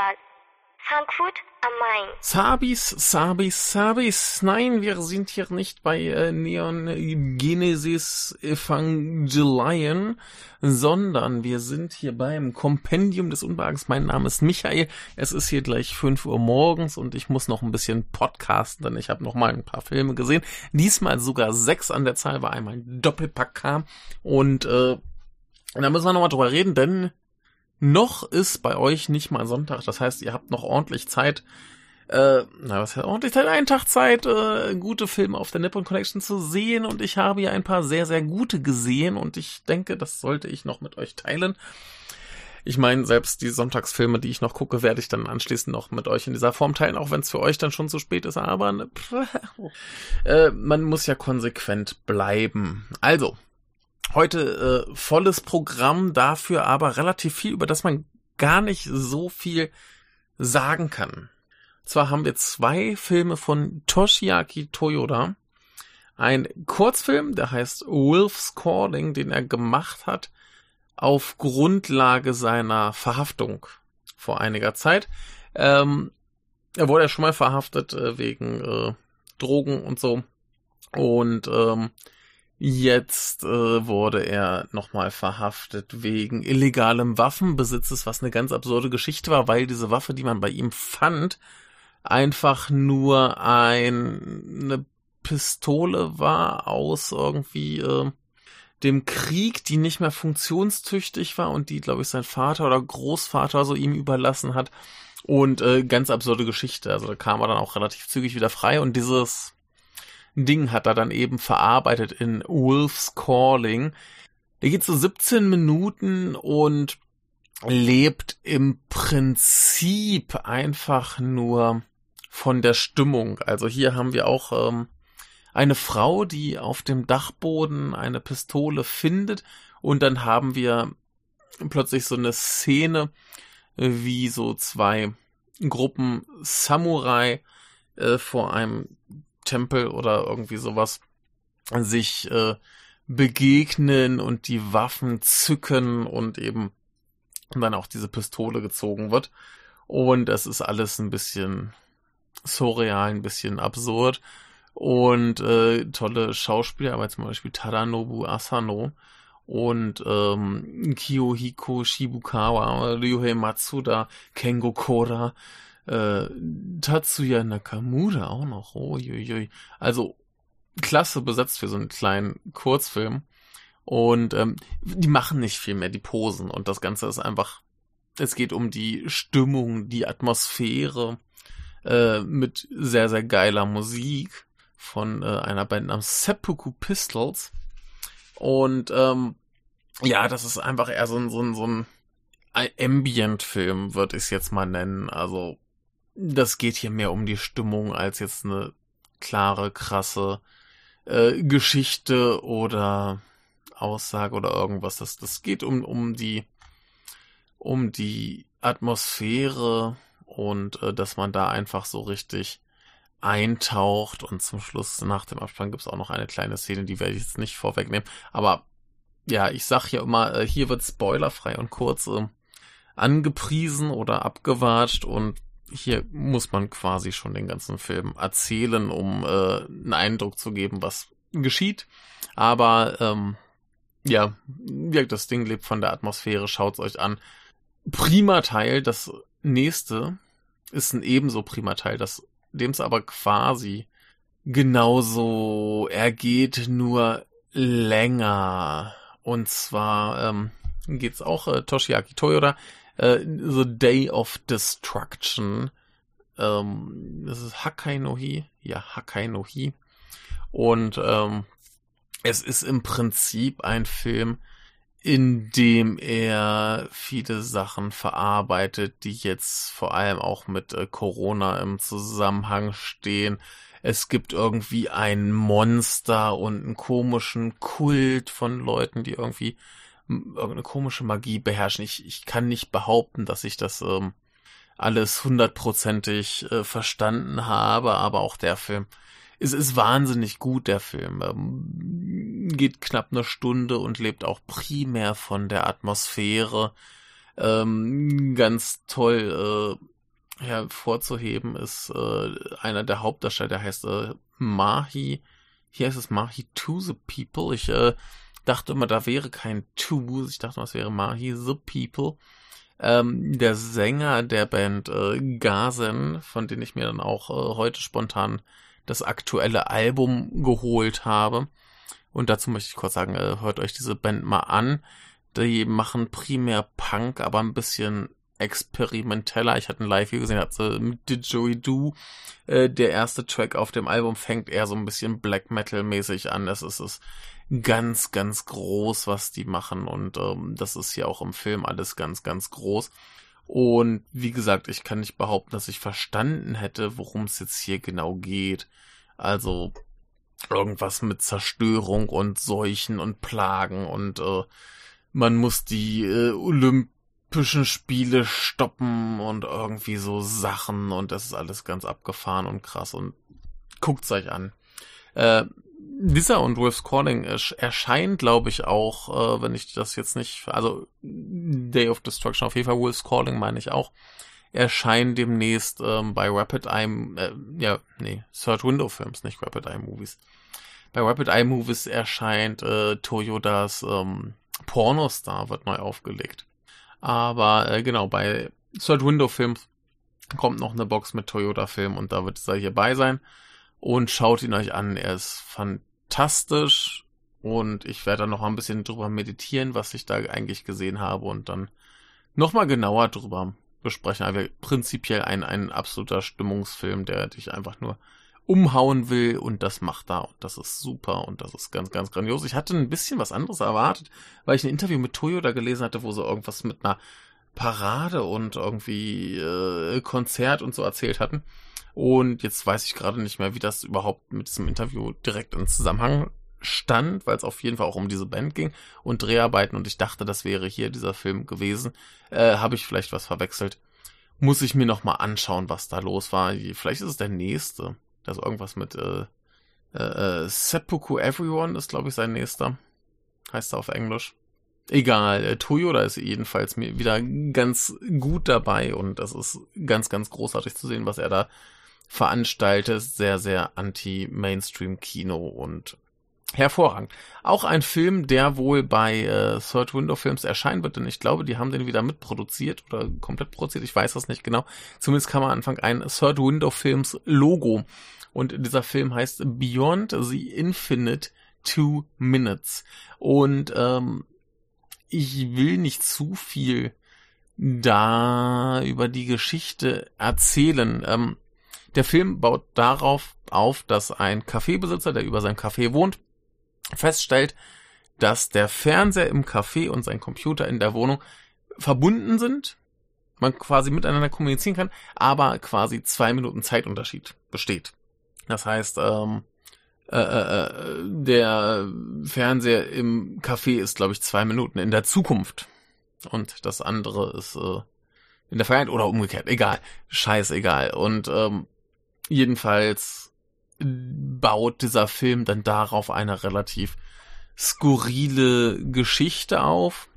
Filmfestival, Frankfurt am Main. Sabis, Sabis, Sabis. Nein, wir sind hier nicht bei äh, Neon Genesis Evangelion, sondern wir sind hier beim Kompendium des Unbehagens. Mein Name ist Michael. Es ist hier gleich 5 Uhr morgens und ich muss noch ein bisschen podcasten, denn ich habe noch mal ein paar Filme gesehen. Diesmal sogar sechs an der Zahl, weil einmal ein Doppelpack kam. Und äh, da müssen wir noch mal drüber reden, denn noch ist bei euch nicht mal Sonntag. Das heißt, ihr habt noch ordentlich Zeit, äh, na, was heißt ordentlich Zeit? Einen Tag Zeit, äh, gute Filme auf der Nippon Connection zu sehen. Und ich habe ja ein paar sehr, sehr gute gesehen. Und ich denke, das sollte ich noch mit euch teilen. Ich meine, selbst die Sonntagsfilme, die ich noch gucke, werde ich dann anschließend noch mit euch in dieser Form teilen, auch wenn es für euch dann schon zu spät ist. Aber ne, äh, man muss ja konsequent bleiben. Also, Heute äh, volles Programm, dafür aber relativ viel, über das man gar nicht so viel sagen kann. Zwar haben wir zwei Filme von Toshiaki Toyoda. Ein Kurzfilm, der heißt Wolf's Calling, den er gemacht hat auf Grundlage seiner Verhaftung vor einiger Zeit. Ähm, er wurde ja schon mal verhaftet äh, wegen äh, Drogen und so. Und ähm, Jetzt äh, wurde er nochmal verhaftet wegen illegalem Waffenbesitzes, was eine ganz absurde Geschichte war, weil diese Waffe, die man bei ihm fand, einfach nur ein, eine Pistole war aus irgendwie äh, dem Krieg, die nicht mehr funktionstüchtig war und die, glaube ich, sein Vater oder Großvater so ihm überlassen hat. Und äh, ganz absurde Geschichte. Also da kam er dann auch relativ zügig wieder frei und dieses Ding hat er dann eben verarbeitet in Wolf's Calling. Der geht so 17 Minuten und lebt im Prinzip einfach nur von der Stimmung. Also hier haben wir auch ähm, eine Frau, die auf dem Dachboden eine Pistole findet und dann haben wir plötzlich so eine Szene, wie so zwei Gruppen Samurai äh, vor einem Tempel oder irgendwie sowas sich äh, begegnen und die Waffen zücken und eben dann auch diese Pistole gezogen wird. Und es ist alles ein bisschen surreal, ein bisschen absurd. Und äh, tolle Schauspieler, aber zum Beispiel Tadanobu Asano und ähm, Kiyohiko Shibukawa, Ryuhei Matsuda, Kengo Kora, äh, Tatsuya Nakamura auch noch. Uiuiui. Also klasse besetzt für so einen kleinen Kurzfilm. Und ähm, die machen nicht viel mehr, die posen. Und das Ganze ist einfach, es geht um die Stimmung, die Atmosphäre äh, mit sehr, sehr geiler Musik von äh, einer Band namens Seppuku Pistols. Und ähm, ja, das ist einfach eher so ein, so ein, so ein Ambient-Film, würde ich es jetzt mal nennen. Also das geht hier mehr um die Stimmung als jetzt eine klare, krasse äh, Geschichte oder Aussage oder irgendwas. Das, das geht um, um die, um die Atmosphäre und äh, dass man da einfach so richtig eintaucht und zum Schluss nach dem Abspann gibt's auch noch eine kleine Szene, die werde ich jetzt nicht vorwegnehmen. Aber ja, ich sag ja immer, äh, hier wird spoilerfrei und kurz äh, angepriesen oder abgewatscht und hier muss man quasi schon den ganzen Film erzählen, um äh, einen Eindruck zu geben, was geschieht. Aber ähm, ja, das Ding lebt von der Atmosphäre, schaut's euch an. Prima Teil, das nächste ist ein ebenso prima Teil, dem es aber quasi genauso ergeht, nur länger. Und zwar ähm, geht's auch äh, Toshiaki Toyoda äh, The Day of Destruction. Ähm, das ist Hakai no Hi. Ja, Hakai no Hi. Und ähm, es ist im Prinzip ein Film, in dem er viele Sachen verarbeitet, die jetzt vor allem auch mit äh, Corona im Zusammenhang stehen. Es gibt irgendwie ein Monster und einen komischen Kult von Leuten, die irgendwie irgendeine komische Magie beherrschen. Ich, ich kann nicht behaupten, dass ich das ähm, alles hundertprozentig äh, verstanden habe, aber auch der Film es ist wahnsinnig gut, der Film. Ähm, geht knapp eine Stunde und lebt auch primär von der Atmosphäre Ähm, ganz toll äh, hervorzuheben ist äh, einer der Hauptdarsteller, der heißt äh, Mahi. Hier heißt es Mahi to the People. Ich äh, dachte immer, da wäre kein To. Ich dachte, es wäre Mahi the People. Ähm, der Sänger der Band äh, Gazen, von dem ich mir dann auch äh, heute spontan das aktuelle Album geholt habe. Und dazu möchte ich kurz sagen, äh, hört euch diese Band mal an. Die machen primär Punk, aber ein bisschen experimenteller. Ich hatte ein Live-Video gesehen, hat sie mit Didgeridoo. Äh, der erste Track auf dem Album fängt eher so ein bisschen Black Metal-mäßig an. Es ist, ist ganz, ganz groß, was die machen. Und ähm, das ist hier auch im Film alles ganz, ganz groß. Und wie gesagt, ich kann nicht behaupten, dass ich verstanden hätte, worum es jetzt hier genau geht. Also irgendwas mit Zerstörung und Seuchen und Plagen und äh, man muss die äh, Olympischen Spiele stoppen und irgendwie so Sachen und das ist alles ganz abgefahren und krass und guckt's euch an. Äh, dieser und Wolf's Calling erscheint, glaube ich, auch, äh, wenn ich das jetzt nicht, also Day of Destruction auf jeden Fall, Wolf's Calling meine ich auch, erscheint demnächst ähm, bei Rapid Eye, äh, ja, nee, Third Window Films, nicht Rapid Eye Movies. Bei Rapid Eye Movies erscheint äh, Toyotas ähm, Pornostar wird neu aufgelegt. Aber äh, genau, bei Third Window Films kommt noch eine Box mit Toyota Film und da wird er hier bei sein und schaut ihn euch an. Er ist fantastisch und ich werde dann noch ein bisschen drüber meditieren, was ich da eigentlich gesehen habe und dann nochmal genauer drüber besprechen. Aber prinzipiell ein, ein absoluter Stimmungsfilm, der dich einfach nur umhauen will und das macht er und das ist super und das ist ganz, ganz grandios. Ich hatte ein bisschen was anderes erwartet, weil ich ein Interview mit Toyota gelesen hatte, wo sie irgendwas mit einer Parade und irgendwie äh, Konzert und so erzählt hatten. Und jetzt weiß ich gerade nicht mehr, wie das überhaupt mit diesem Interview direkt in Zusammenhang stand, weil es auf jeden Fall auch um diese Band ging und Dreharbeiten und ich dachte, das wäre hier dieser Film gewesen. Äh, Habe ich vielleicht was verwechselt? Muss ich mir nochmal anschauen, was da los war. Vielleicht ist es der nächste. Das ist irgendwas mit äh, äh, äh Seppuku Everyone ist, glaube ich, sein nächster. Heißt er auf Englisch. Egal, äh, Toyota ist jedenfalls wieder ganz gut dabei und das ist ganz, ganz großartig zu sehen, was er da veranstaltet. Sehr, sehr anti-Mainstream-Kino und hervorragend. Auch ein Film, der wohl bei äh, Third Window Films erscheinen wird, denn ich glaube, die haben den wieder mitproduziert oder komplett produziert. Ich weiß das nicht genau. Zumindest kam am Anfang ein Third Window Films Logo. Und dieser Film heißt Beyond the Infinite Two Minutes. Und ähm, ich will nicht zu viel da über die Geschichte erzählen. Ähm, der Film baut darauf auf, dass ein Kaffeebesitzer, der über sein Café wohnt, feststellt, dass der Fernseher im Café und sein Computer in der Wohnung verbunden sind, man quasi miteinander kommunizieren kann, aber quasi zwei Minuten Zeitunterschied besteht. Das heißt, ähm, äh, äh, äh der Fernseher im Café ist, glaube ich, zwei Minuten in der Zukunft. Und das andere ist äh, in der Vergangenheit oder umgekehrt. Egal. Scheißegal. Und ähm, jedenfalls baut dieser Film dann darauf eine relativ skurrile Geschichte auf.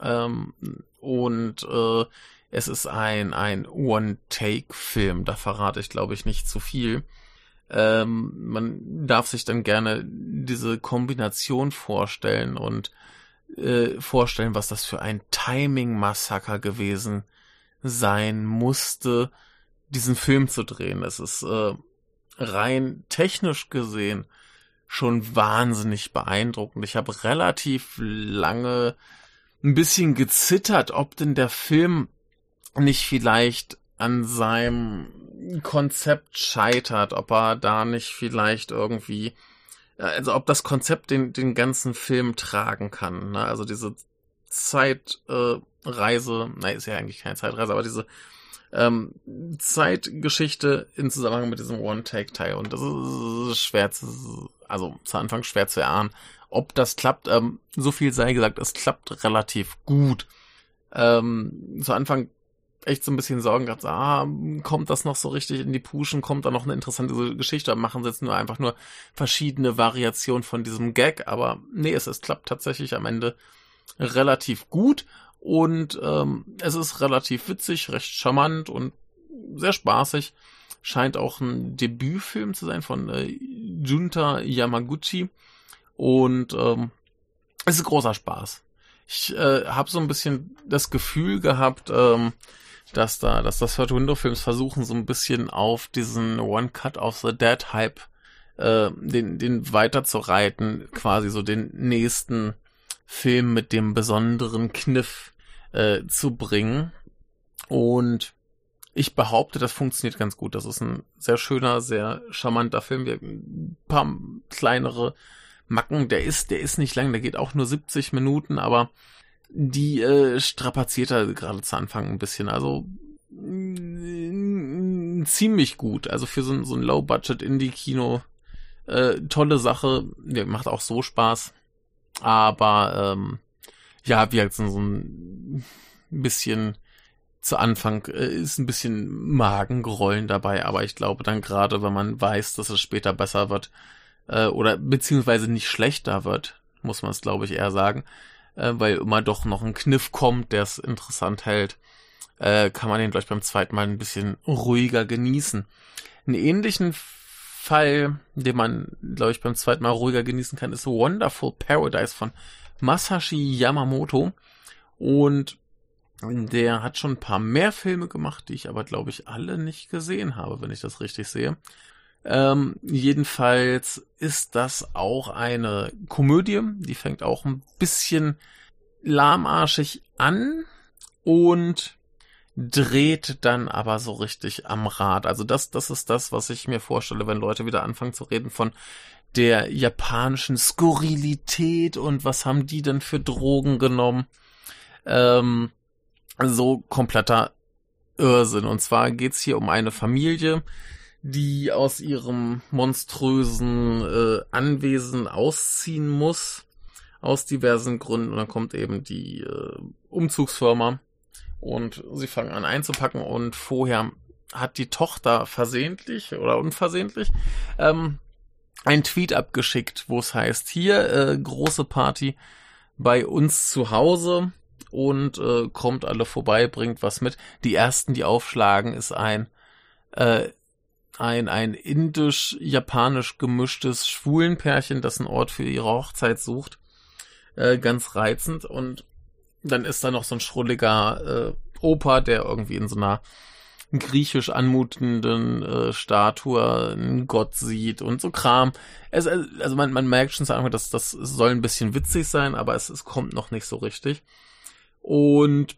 Ähm, und äh, es ist ein, ein One-Take-Film. Da verrate ich, glaube ich, nicht zu viel. Ähm, man darf sich dann gerne diese Kombination vorstellen und äh, vorstellen, was das für ein Timing-Massaker gewesen sein musste, diesen Film zu drehen. Es ist äh, rein technisch gesehen schon wahnsinnig beeindruckend. Ich habe relativ lange ein bisschen gezittert, ob denn der Film nicht vielleicht an seinem Konzept scheitert, ob er da nicht vielleicht irgendwie, äh, also ob das Konzept den, den ganzen Film tragen kann. Ne? Also diese Zeitreise, äh, nein, ist ja eigentlich keine Zeitreise, aber diese ähm, Zeitgeschichte in Zusammenhang mit diesem One-Take-Teil. Und das ist schwer zu, also zu Anfang schwer zu erahnen, ob das klappt. Ähm, so viel sei gesagt, es klappt relativ gut. Ähm, zu Anfang echt so ein bisschen Sorgen gehabt, ah, kommt das noch so richtig in die Puschen, kommt da noch eine interessante Geschichte, machen sie jetzt nur einfach nur verschiedene Variationen von diesem Gag, aber nee, es, es klappt tatsächlich am Ende relativ gut Und ähm, es ist relativ witzig, recht charmant und sehr spaßig. Scheint auch ein Debütfilm zu sein von äh, Junta Yamaguchi. Und ähm, es ist großer Spaß. Ich äh, habe so ein bisschen das Gefühl gehabt, ähm, dass da, dass das Third Window Films versuchen, so ein bisschen auf diesen One Cut of the Dead Hype äh, den, den weiterzureiten, quasi so den nächsten Film mit dem besonderen Kniff äh, zu bringen. Und ich behaupte, das funktioniert ganz gut. Das ist ein sehr schöner, sehr charmanter Film. Wir ein paar kleinere Macken. Der ist, der ist nicht lang, der geht auch nur 70 Minuten, aber die äh, strapaziert er gerade zu Anfang ein bisschen. Also mh, ziemlich gut. Also für so, so ein Low-Budget-Indie-Kino äh, tolle Sache. Der macht auch so Spaß. Aber ähm, ja, wie halt so ein bisschen zu Anfang äh, ist ein bisschen Magengrollen dabei, aber ich glaube dann gerade, wenn man weiß, dass es später besser wird äh, oder beziehungsweise nicht schlechter wird, muss man es glaube ich eher sagen, äh, weil immer doch noch ein Kniff kommt, der es interessant hält, äh, kann man den gleich beim zweiten Mal ein bisschen ruhiger genießen. Einen ähnlichen Fall, den man, glaube ich, beim zweiten Mal ruhiger genießen kann, ist Wonderful Paradise von Masashi Yamamoto. Und der hat schon ein paar mehr Filme gemacht, die ich aber, glaube ich, alle nicht gesehen habe, wenn ich das richtig sehe. Ähm, jedenfalls ist das auch eine Komödie, die fängt auch ein bisschen lahmarschig an und dreht dann aber so richtig am Rad. Also das, das ist das, was ich mir vorstelle, wenn Leute wieder anfangen zu reden von der japanischen Skurrilität und was haben die denn für Drogen genommen. Ähm, so kompletter Irrsinn. Und zwar geht's hier um eine Familie, die aus ihrem monströsen äh, Anwesen ausziehen muss. Aus diversen Gründen. Und dann kommt eben die äh, Umzugsfirma und sie fangen an einzupacken und vorher hat die Tochter versehentlich oder unversehentlich ähm, ein Tweet abgeschickt, wo es heißt, hier äh, große Party bei uns zu Hause und äh, kommt alle vorbei, bringt was mit. Die ersten, die aufschlagen, ist ein äh, ein ein indisch-japanisch gemischtes Schwulenpärchen, das einen Ort für ihre Hochzeit sucht. Äh, ganz reizend und dann ist da noch so ein schrulliger äh, Opa, der irgendwie in so einer griechisch anmutenden äh, Statue einen Gott sieht und so Kram. Es, also man, man merkt schon, dass das soll ein bisschen witzig sein, aber es, es kommt noch nicht so richtig. Und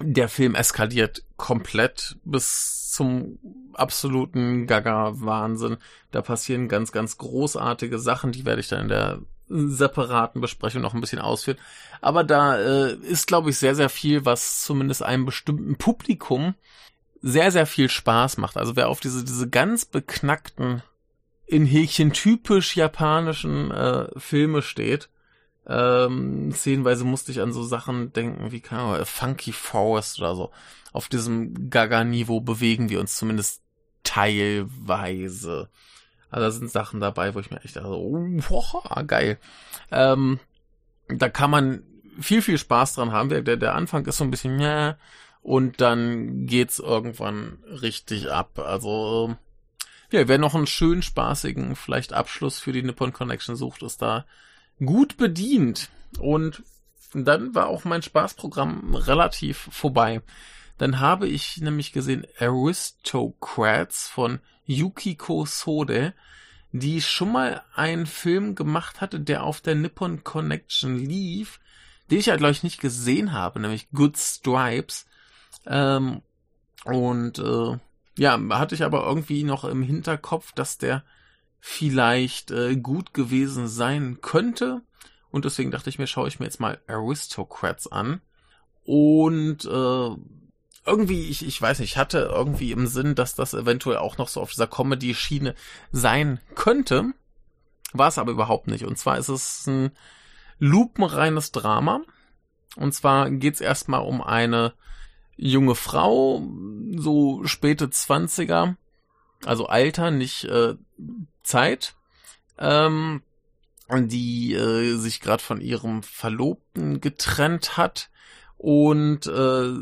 der Film eskaliert komplett bis zum absoluten Gaga-Wahnsinn. Da passieren ganz, ganz großartige Sachen, die werde ich dann in der separaten Besprechung noch ein bisschen ausführen. Aber da äh, ist, glaube ich, sehr, sehr viel, was zumindest einem bestimmten Publikum sehr, sehr viel Spaß macht. Also wer auf diese, diese ganz beknackten, in Häkchen typisch japanischen äh, Filme steht, ähm, szenenweise musste ich an so Sachen denken wie, keine Ahnung, Funky Forest oder so. Auf diesem Gaga-Niveau bewegen wir uns zumindest teilweise. Also da sind Sachen dabei, wo ich mir echt dachte, oh, boah, geil. Ähm, da kann man viel, viel Spaß dran haben. Der, der Anfang ist so ein bisschen, ja, und dann geht's irgendwann richtig ab. Also, ja, wer noch einen schönen, spaßigen, vielleicht Abschluss für die Nippon Connection sucht, ist da gut bedient. Und dann war auch mein Spaßprogramm relativ vorbei. Dann habe ich nämlich gesehen Aristocrats von Yukiko Sode, die schon mal einen Film gemacht hatte, der auf der Nippon Connection lief, den ich ja, glaube ich, nicht gesehen habe, nämlich Good Stripes. Ähm, und äh, ja, hatte ich aber irgendwie noch im Hinterkopf, dass der vielleicht äh, gut gewesen sein könnte. Und deswegen dachte ich mir, schaue ich mir jetzt mal Aristocrats an. Und äh, irgendwie, ich, ich weiß nicht, ich hatte irgendwie im Sinn, dass das eventuell auch noch so auf dieser Comedy-Schiene sein könnte. War es aber überhaupt nicht. Und zwar ist es ein lupenreines Drama. Und zwar geht es erstmal um eine junge Frau, so späte Zwanziger, also Alter, nicht äh, Zeit, ähm, die äh, sich gerade von ihrem Verlobten getrennt hat und äh,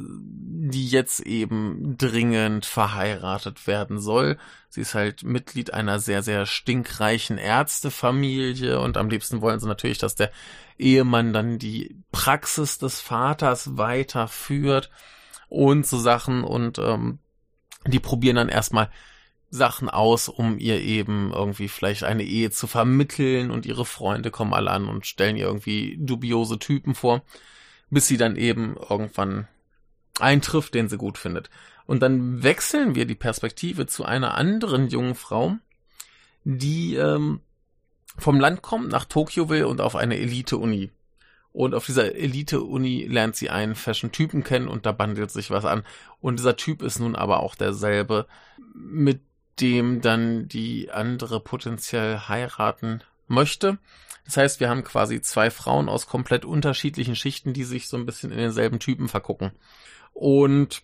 die jetzt eben dringend verheiratet werden soll. Sie ist halt Mitglied einer sehr, sehr stinkreichen Ärztefamilie und am liebsten wollen sie natürlich, dass der Ehemann dann die Praxis des Vaters weiterführt und so Sachen und ähm, die probieren dann erstmal Sachen aus, um ihr eben irgendwie vielleicht eine Ehe zu vermitteln und ihre Freunde kommen alle an und stellen ihr irgendwie dubiose Typen vor bis sie dann eben irgendwann eintrifft, den sie gut findet. Und dann wechseln wir die Perspektive zu einer anderen jungen Frau, die ähm, vom Land kommt, nach Tokio will und auf eine Elite-Uni. Und auf dieser Elite-Uni lernt sie einen Fashion-Typen kennen und da bandelt sich was an. Und dieser Typ ist nun aber auch derselbe, mit dem dann die andere potenziell heiraten möchte. Das heißt, wir haben quasi zwei Frauen aus komplett unterschiedlichen Schichten, die sich so ein bisschen in denselben Typen vergucken. Und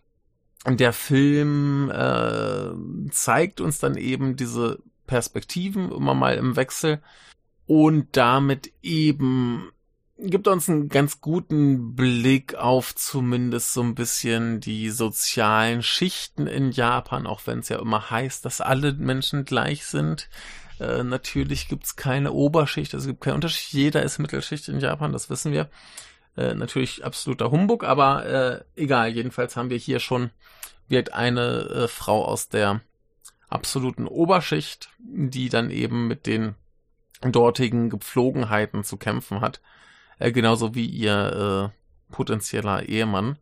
der Film äh, zeigt uns dann eben diese Perspektiven immer mal im Wechsel und damit eben gibt uns einen ganz guten Blick auf zumindest so ein bisschen die sozialen Schichten in Japan, auch wenn es ja immer heißt, dass alle Menschen gleich sind. Äh, natürlich gibt's keine Oberschicht, es gibt keinen Unterschied. Jeder ist Mittelschicht in Japan, das wissen wir. Äh, natürlich absoluter Humbug, aber äh, egal. Jedenfalls haben wir hier schon wird eine äh, Frau aus der absoluten Oberschicht, die dann eben mit den dortigen Gepflogenheiten zu kämpfen hat. Äh, genauso wie ihr äh, potenzieller Ehemann.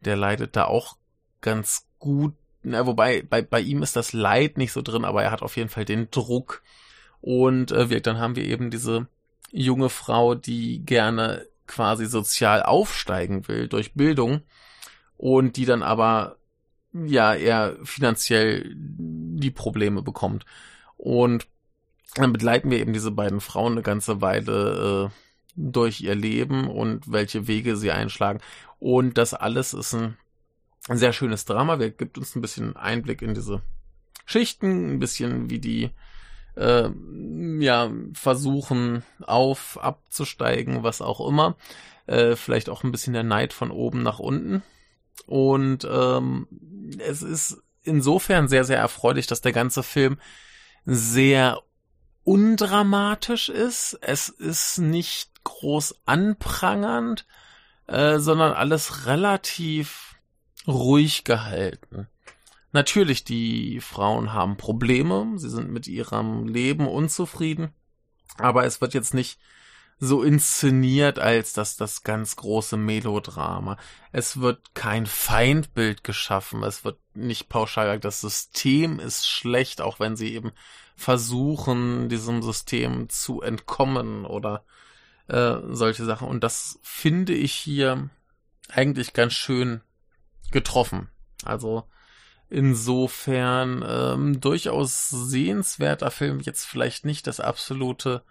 Der leidet da auch ganz gut na, wobei bei, bei ihm ist das Leid nicht so drin, aber er hat auf jeden Fall den Druck. Und äh, wir, dann haben wir eben diese junge Frau, die gerne quasi sozial aufsteigen will durch Bildung und die dann aber ja eher finanziell die Probleme bekommt. Und dann begleiten wir eben diese beiden Frauen eine ganze Weile äh, durch ihr Leben und welche Wege sie einschlagen. Und das alles ist ein ein sehr schönes Drama. Wer gibt uns ein bisschen Einblick in diese Schichten, ein bisschen wie die äh, ja versuchen auf abzusteigen, was auch immer. Äh, vielleicht auch ein bisschen der Neid von oben nach unten. Und ähm, es ist insofern sehr, sehr erfreulich, dass der ganze Film sehr undramatisch ist. Es ist nicht groß anprangernd, äh, sondern alles relativ ruhig gehalten. Natürlich, die Frauen haben Probleme, sie sind mit ihrem Leben unzufrieden, aber es wird jetzt nicht so inszeniert als das das ganz große Melodrama. Es wird kein Feindbild geschaffen, es wird nicht pauschal gesagt, das System ist schlecht, auch wenn sie eben versuchen, diesem System zu entkommen oder äh, solche Sachen. Und das finde ich hier eigentlich ganz schön getroffen. Also insofern ähm, durchaus sehenswerter Film, jetzt vielleicht nicht das absolute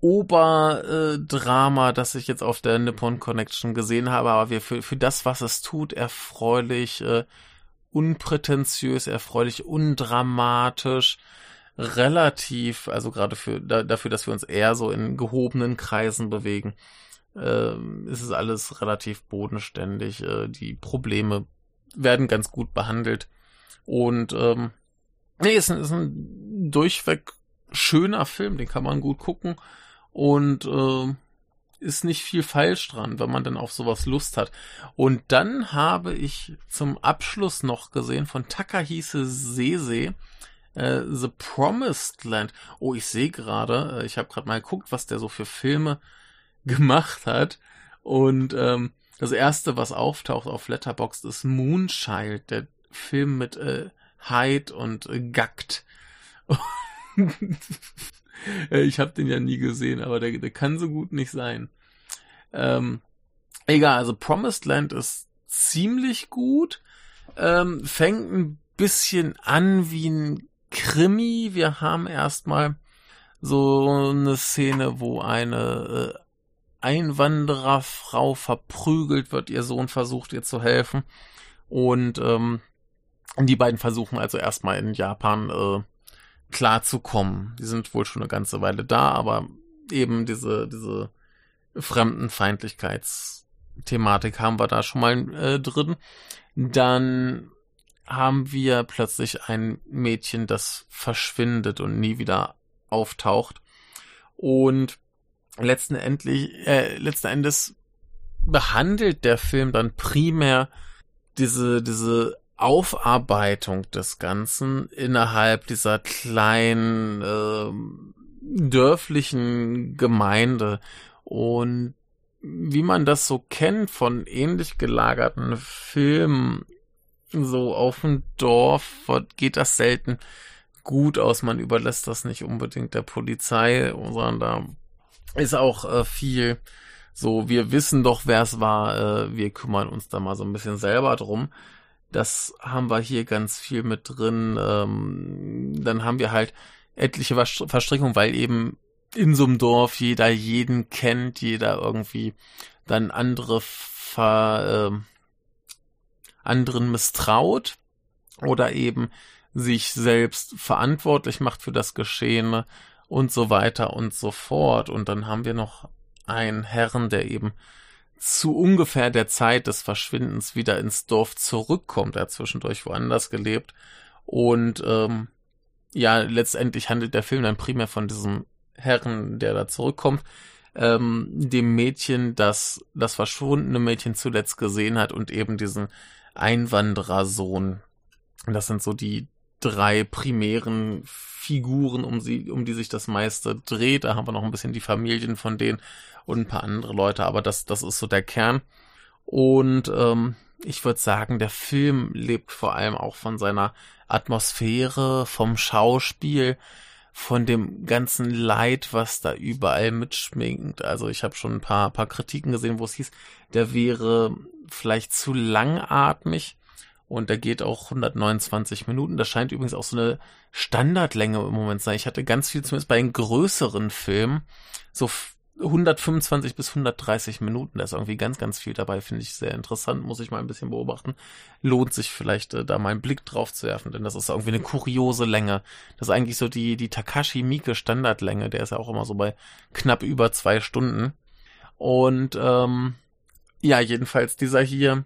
Oberdrama, äh, das ich jetzt auf der Nippon Connection gesehen habe, aber wir für, für das, was es tut, erfreulich, äh, unprätentiös, erfreulich, undramatisch, relativ, also gerade für da, dafür, dass wir uns eher so in gehobenen Kreisen bewegen, äh, ist es alles relativ bodenständig. Äh, die Probleme werden ganz gut behandelt. Und ähm, nee, ist ein, ist ein durchweg schöner Film, den kann man gut gucken. Und äh, ist nicht viel falsch dran, wenn man dann auf sowas Lust hat. Und dann habe ich zum Abschluss noch gesehen von Takahise Sese, äh, The Promised Land. Oh, ich sehe gerade, äh, ich habe gerade mal geguckt, was der so für Filme gemacht hat. Und ähm, das erste, was auftaucht auf Letterboxd, ist Moonchild, der Film mit äh, Hyde und äh, Gackt. ich habe den ja nie gesehen, aber der, der kann so gut nicht sein. Ähm, egal, also Promised Land ist ziemlich gut. Ähm, fängt ein bisschen an wie ein Krimi. Wir haben erstmal so eine Szene, wo eine äh, Einwandererfrau verprügelt wird, ihr Sohn versucht ihr zu helfen. Und ähm, die beiden versuchen also erstmal in Japan äh, klarzukommen. Die sind wohl schon eine ganze Weile da, aber eben diese, diese Fremdenfeindlichkeitsgeschichte Thematik haben wir da schon mal äh, drin. Dann haben wir plötzlich ein Mädchen, das verschwindet und nie wieder auftaucht. Und letzten, endlich, äh, letzten Endes behandelt der Film dann primär diese, diese Aufarbeitung des Ganzen innerhalb dieser kleinen äh, dörflichen Gemeinde und wie man das so kennt von ähnlich gelagerten Filmen, so auf dem Dorf geht das selten gut aus. Man überlässt das nicht unbedingt der Polizei, sondern da ist auch äh, viel so, wir wissen doch, wer es war, äh, wir kümmern uns da mal so ein bisschen selber drum. Das haben wir hier ganz viel mit drin. Ähm, dann haben wir halt etliche Verstrickungen, weil eben in so einem Dorf jeder jeden kennt, jeder irgendwie dann andere ver, äh, anderen misstraut oder eben sich selbst verantwortlich macht für das Geschehene und so weiter und so fort. Und dann haben wir noch einen Herrn, der eben zu ungefähr der Zeit des Verschwindens wieder ins Dorf zurückkommt. Er hat zwischendurch woanders gelebt. Und ähm, ja, letztendlich handelt der Film dann primär von diesem Herren, der da zurückkommt, ähm, dem Mädchen, das das verschwundene Mädchen zuletzt gesehen hat und eben diesen Einwanderersohn. Das sind so die drei primären Figuren, um sie, um die sich das meiste dreht. Da haben wir noch ein bisschen die Familien von denen und ein paar andere Leute, aber das, das ist so der Kern. Und ähm, ich würde sagen, der Film lebt vor allem auch von seiner Atmosphäre, vom Schauspiel, von dem ganzen Leid, was da überall mitschminkt. Also ich habe schon ein paar, paar Kritiken gesehen, wo es hieß, der wäre vielleicht zu langatmig und der geht auch 129 Minuten. Das scheint übrigens auch so eine Standardlänge im Moment sein. Ich hatte ganz viel, zumindest bei den größeren Filmen, so 125 bis 130 Minuten. Da ist irgendwie ganz, ganz viel dabei. Finde ich sehr interessant. Muss ich mal ein bisschen beobachten. Lohnt sich vielleicht, äh, da mal einen Blick drauf zu werfen, denn das ist irgendwie eine kuriose Länge. Das ist eigentlich so die, die Takashi Miike Standardlänge. Der ist ja auch immer so bei knapp über zwei Stunden. Und, ähm, ja, jedenfalls dieser hier,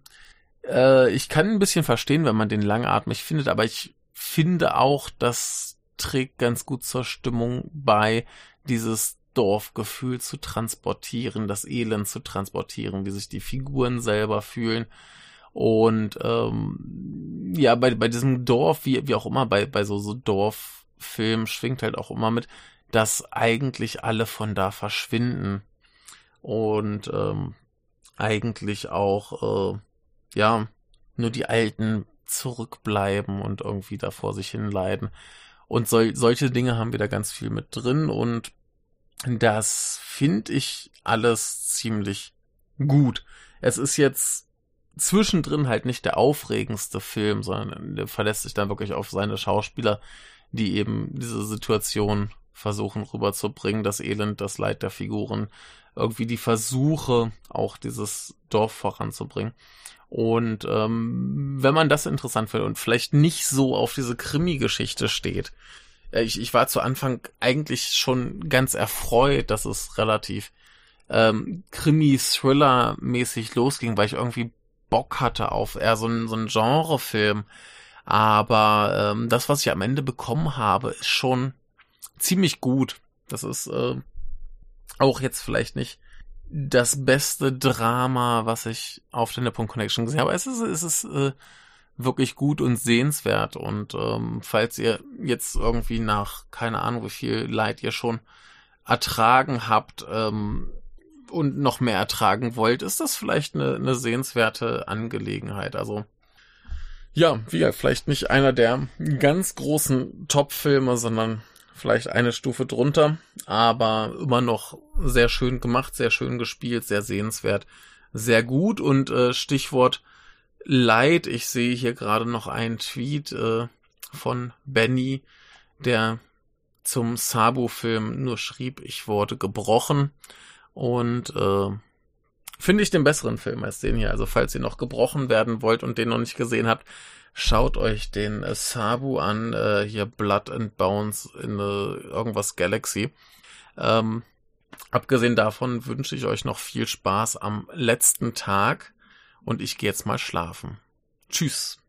äh, ich kann ein bisschen verstehen, wenn man den langatmig findet, aber ich finde auch, das trägt ganz gut zur Stimmung bei, dieses Dorfgefühl zu transportieren, das Elend zu transportieren, wie sich die Figuren selber fühlen. Und ähm, ja, bei, bei diesem Dorf, wie, wie auch immer, bei, bei so, so Dorffilmen schwingt halt auch immer mit, dass eigentlich alle von da verschwinden. Und ähm, eigentlich auch, äh, ja, nur die Alten zurückbleiben und irgendwie da vor sich hin leiden. Und sol solche Dinge haben wir da ganz viel mit drin und das finde ich alles ziemlich gut. Es ist jetzt zwischendrin halt nicht der aufregendste Film, sondern der verlässt sich dann wirklich auf seine Schauspieler, die eben diese Situation versuchen rüberzubringen, das Elend, das Leid der Figuren, irgendwie die Versuche, auch dieses Dorf voranzubringen. Und ähm, wenn man das interessant findet und vielleicht nicht so auf diese Krimi-Geschichte steht, äh, ich, ich war zu Anfang eigentlich schon ganz erfreut, dass es relativ ähm, Krimi-Thriller-mäßig losging, weil ich irgendwie Bock hatte auf eher so einen, so einen Genrefilm. Aber ähm, das, was ich am Ende bekommen habe, ist schon ziemlich gut. Das ist äh, auch jetzt vielleicht nicht das beste Drama, was ich auf der Nippon Connection gesehen habe. Es ist, es ist äh, wirklich gut und sehenswert. Und ähm, falls ihr jetzt irgendwie nach, keine Ahnung, wie viel Leid ihr schon ertragen habt ähm, und noch mehr ertragen wollt, ist das vielleicht eine, eine sehenswerte Angelegenheit. Also ja, wie vielleicht nicht einer der ganz großen Top-Filme, sondern vielleicht eine Stufe drunter, aber immer noch sehr schön gemacht, sehr schön gespielt, sehr sehenswert, sehr gut und äh, Stichwort Leid. Ich sehe hier gerade noch einen Tweet äh, von Benny, der zum Sabu-Film nur schrieb, ich wurde gebrochen und äh, finde ich den besseren Film als den hier. Also falls ihr noch gebrochen werden wollt und den noch nicht gesehen habt, schaut euch den äh, Sabu an, äh, hier Blood and Bones in äh, irgendwas Galaxy. Ähm, Abgesehen davon wünsche ich euch noch viel Spaß am letzten Tag und ich gehe jetzt mal schlafen. Tschüss.